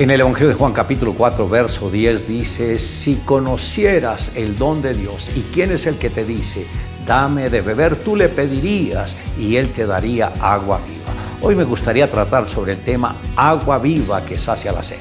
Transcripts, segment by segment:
En el Evangelio de Juan capítulo 4, verso 10 dice, si conocieras el don de Dios y quién es el que te dice, dame de beber, tú le pedirías y él te daría agua viva. Hoy me gustaría tratar sobre el tema agua viva que sacia la sed.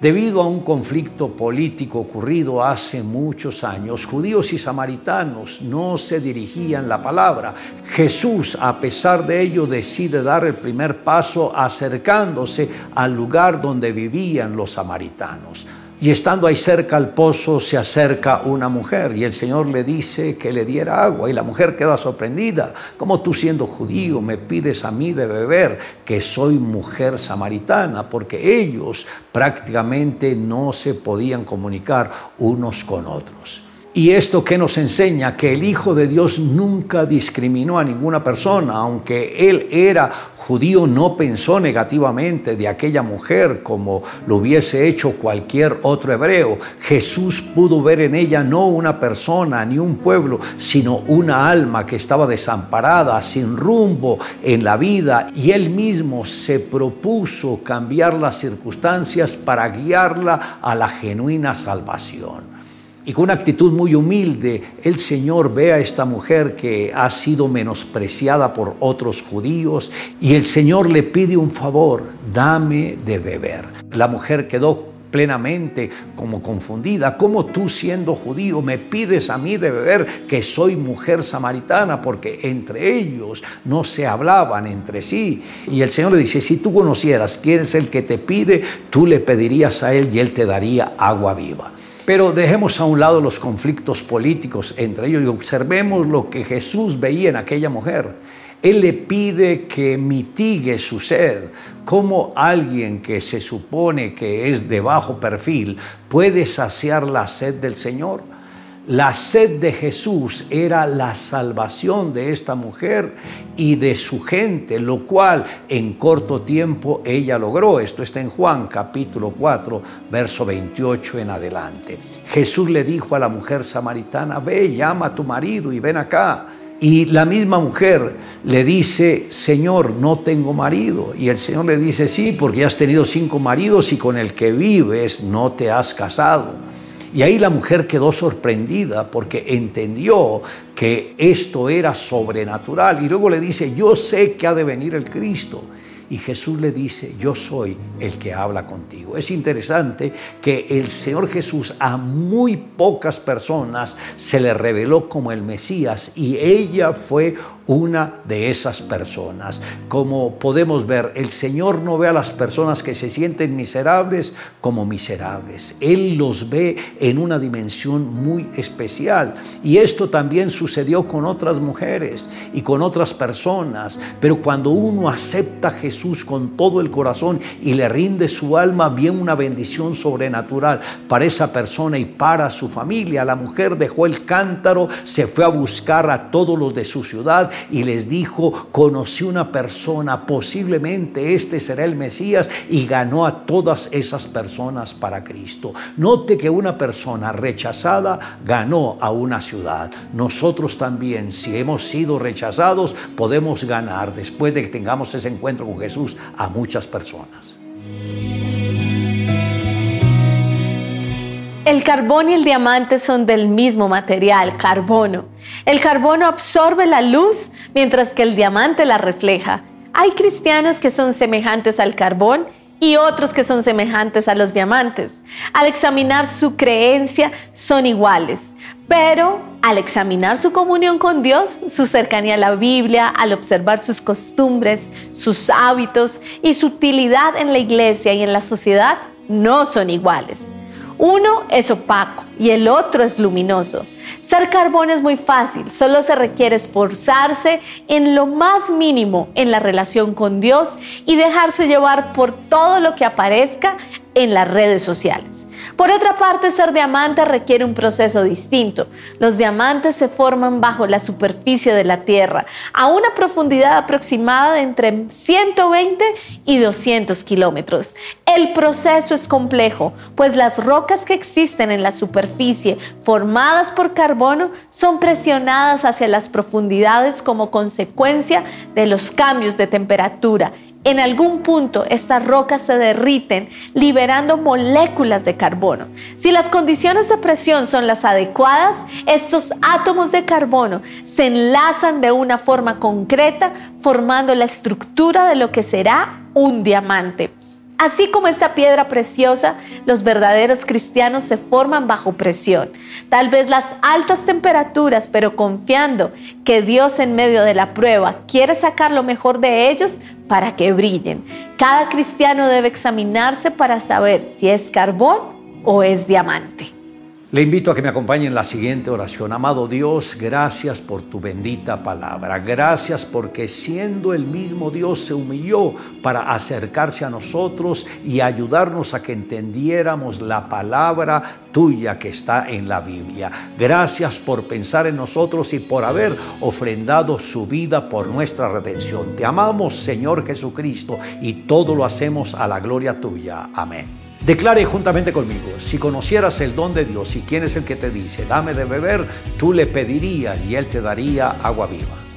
Debido a un conflicto político ocurrido hace muchos años, judíos y samaritanos no se dirigían la palabra. Jesús, a pesar de ello, decide dar el primer paso acercándose al lugar donde vivían los samaritanos. Y estando ahí cerca al pozo se acerca una mujer y el Señor le dice que le diera agua y la mujer queda sorprendida. como tú siendo judío me pides a mí de beber que soy mujer samaritana? Porque ellos prácticamente no se podían comunicar unos con otros. Y esto que nos enseña que el Hijo de Dios nunca discriminó a ninguna persona, aunque él era judío, no pensó negativamente de aquella mujer como lo hubiese hecho cualquier otro hebreo. Jesús pudo ver en ella no una persona ni un pueblo, sino una alma que estaba desamparada, sin rumbo en la vida, y él mismo se propuso cambiar las circunstancias para guiarla a la genuina salvación. Y con una actitud muy humilde, el Señor ve a esta mujer que ha sido menospreciada por otros judíos y el Señor le pide un favor, dame de beber. La mujer quedó plenamente como confundida. ¿Cómo tú siendo judío me pides a mí de beber que soy mujer samaritana? Porque entre ellos no se hablaban entre sí. Y el Señor le dice, si tú conocieras quién es el que te pide, tú le pedirías a él y él te daría agua viva. Pero dejemos a un lado los conflictos políticos entre ellos y observemos lo que Jesús veía en aquella mujer. Él le pide que mitigue su sed. ¿Cómo alguien que se supone que es de bajo perfil puede saciar la sed del Señor? La sed de Jesús era la salvación de esta mujer y de su gente, lo cual en corto tiempo ella logró. Esto está en Juan capítulo 4, verso 28 en adelante. Jesús le dijo a la mujer samaritana, ve, llama a tu marido y ven acá. Y la misma mujer le dice, Señor, no tengo marido. Y el Señor le dice, sí, porque has tenido cinco maridos y con el que vives no te has casado. Y ahí la mujer quedó sorprendida porque entendió que esto era sobrenatural. Y luego le dice, yo sé que ha de venir el Cristo. Y Jesús le dice, yo soy el que habla contigo. Es interesante que el Señor Jesús a muy pocas personas se le reveló como el Mesías y ella fue una de esas personas. Como podemos ver, el Señor no ve a las personas que se sienten miserables como miserables. Él los ve en una dimensión muy especial. Y esto también sucedió con otras mujeres y con otras personas. Pero cuando uno acepta a Jesús con todo el corazón y le rinde su alma, viene una bendición sobrenatural para esa persona y para su familia. La mujer dejó el cántaro, se fue a buscar a todos los de su ciudad y les dijo, conocí una persona, posiblemente este será el Mesías y ganó a todas esas personas para Cristo. Note que una persona rechazada ganó a una ciudad. Nosotros también, si hemos sido rechazados, podemos ganar después de que tengamos ese encuentro con Jesús a muchas personas. El carbón y el diamante son del mismo material, carbono. El carbono absorbe la luz mientras que el diamante la refleja. Hay cristianos que son semejantes al carbón y otros que son semejantes a los diamantes. Al examinar su creencia son iguales, pero al examinar su comunión con Dios, su cercanía a la Biblia, al observar sus costumbres, sus hábitos y su utilidad en la iglesia y en la sociedad, no son iguales. Uno es opaco y el otro es luminoso. Ser carbón es muy fácil, solo se requiere esforzarse en lo más mínimo en la relación con Dios y dejarse llevar por todo lo que aparezca en las redes sociales. Por otra parte, ser diamante requiere un proceso distinto. Los diamantes se forman bajo la superficie de la Tierra, a una profundidad aproximada de entre 120 y 200 kilómetros. El proceso es complejo, pues las rocas que existen en la superficie, formadas por carbono, son presionadas hacia las profundidades como consecuencia de los cambios de temperatura en algún punto estas rocas se derriten liberando moléculas de carbono. Si las condiciones de presión son las adecuadas, estos átomos de carbono se enlazan de una forma concreta formando la estructura de lo que será un diamante. Así como esta piedra preciosa, los verdaderos cristianos se forman bajo presión. Tal vez las altas temperaturas, pero confiando que Dios en medio de la prueba quiere sacar lo mejor de ellos para que brillen. Cada cristiano debe examinarse para saber si es carbón o es diamante. Le invito a que me acompañe en la siguiente oración. Amado Dios, gracias por tu bendita palabra. Gracias porque siendo el mismo Dios se humilló para acercarse a nosotros y ayudarnos a que entendiéramos la palabra tuya que está en la Biblia. Gracias por pensar en nosotros y por haber ofrendado su vida por nuestra redención. Te amamos, Señor Jesucristo, y todo lo hacemos a la gloria tuya. Amén. Declare juntamente conmigo, si conocieras el don de Dios y quién es el que te dice, dame de beber, tú le pedirías y él te daría agua viva.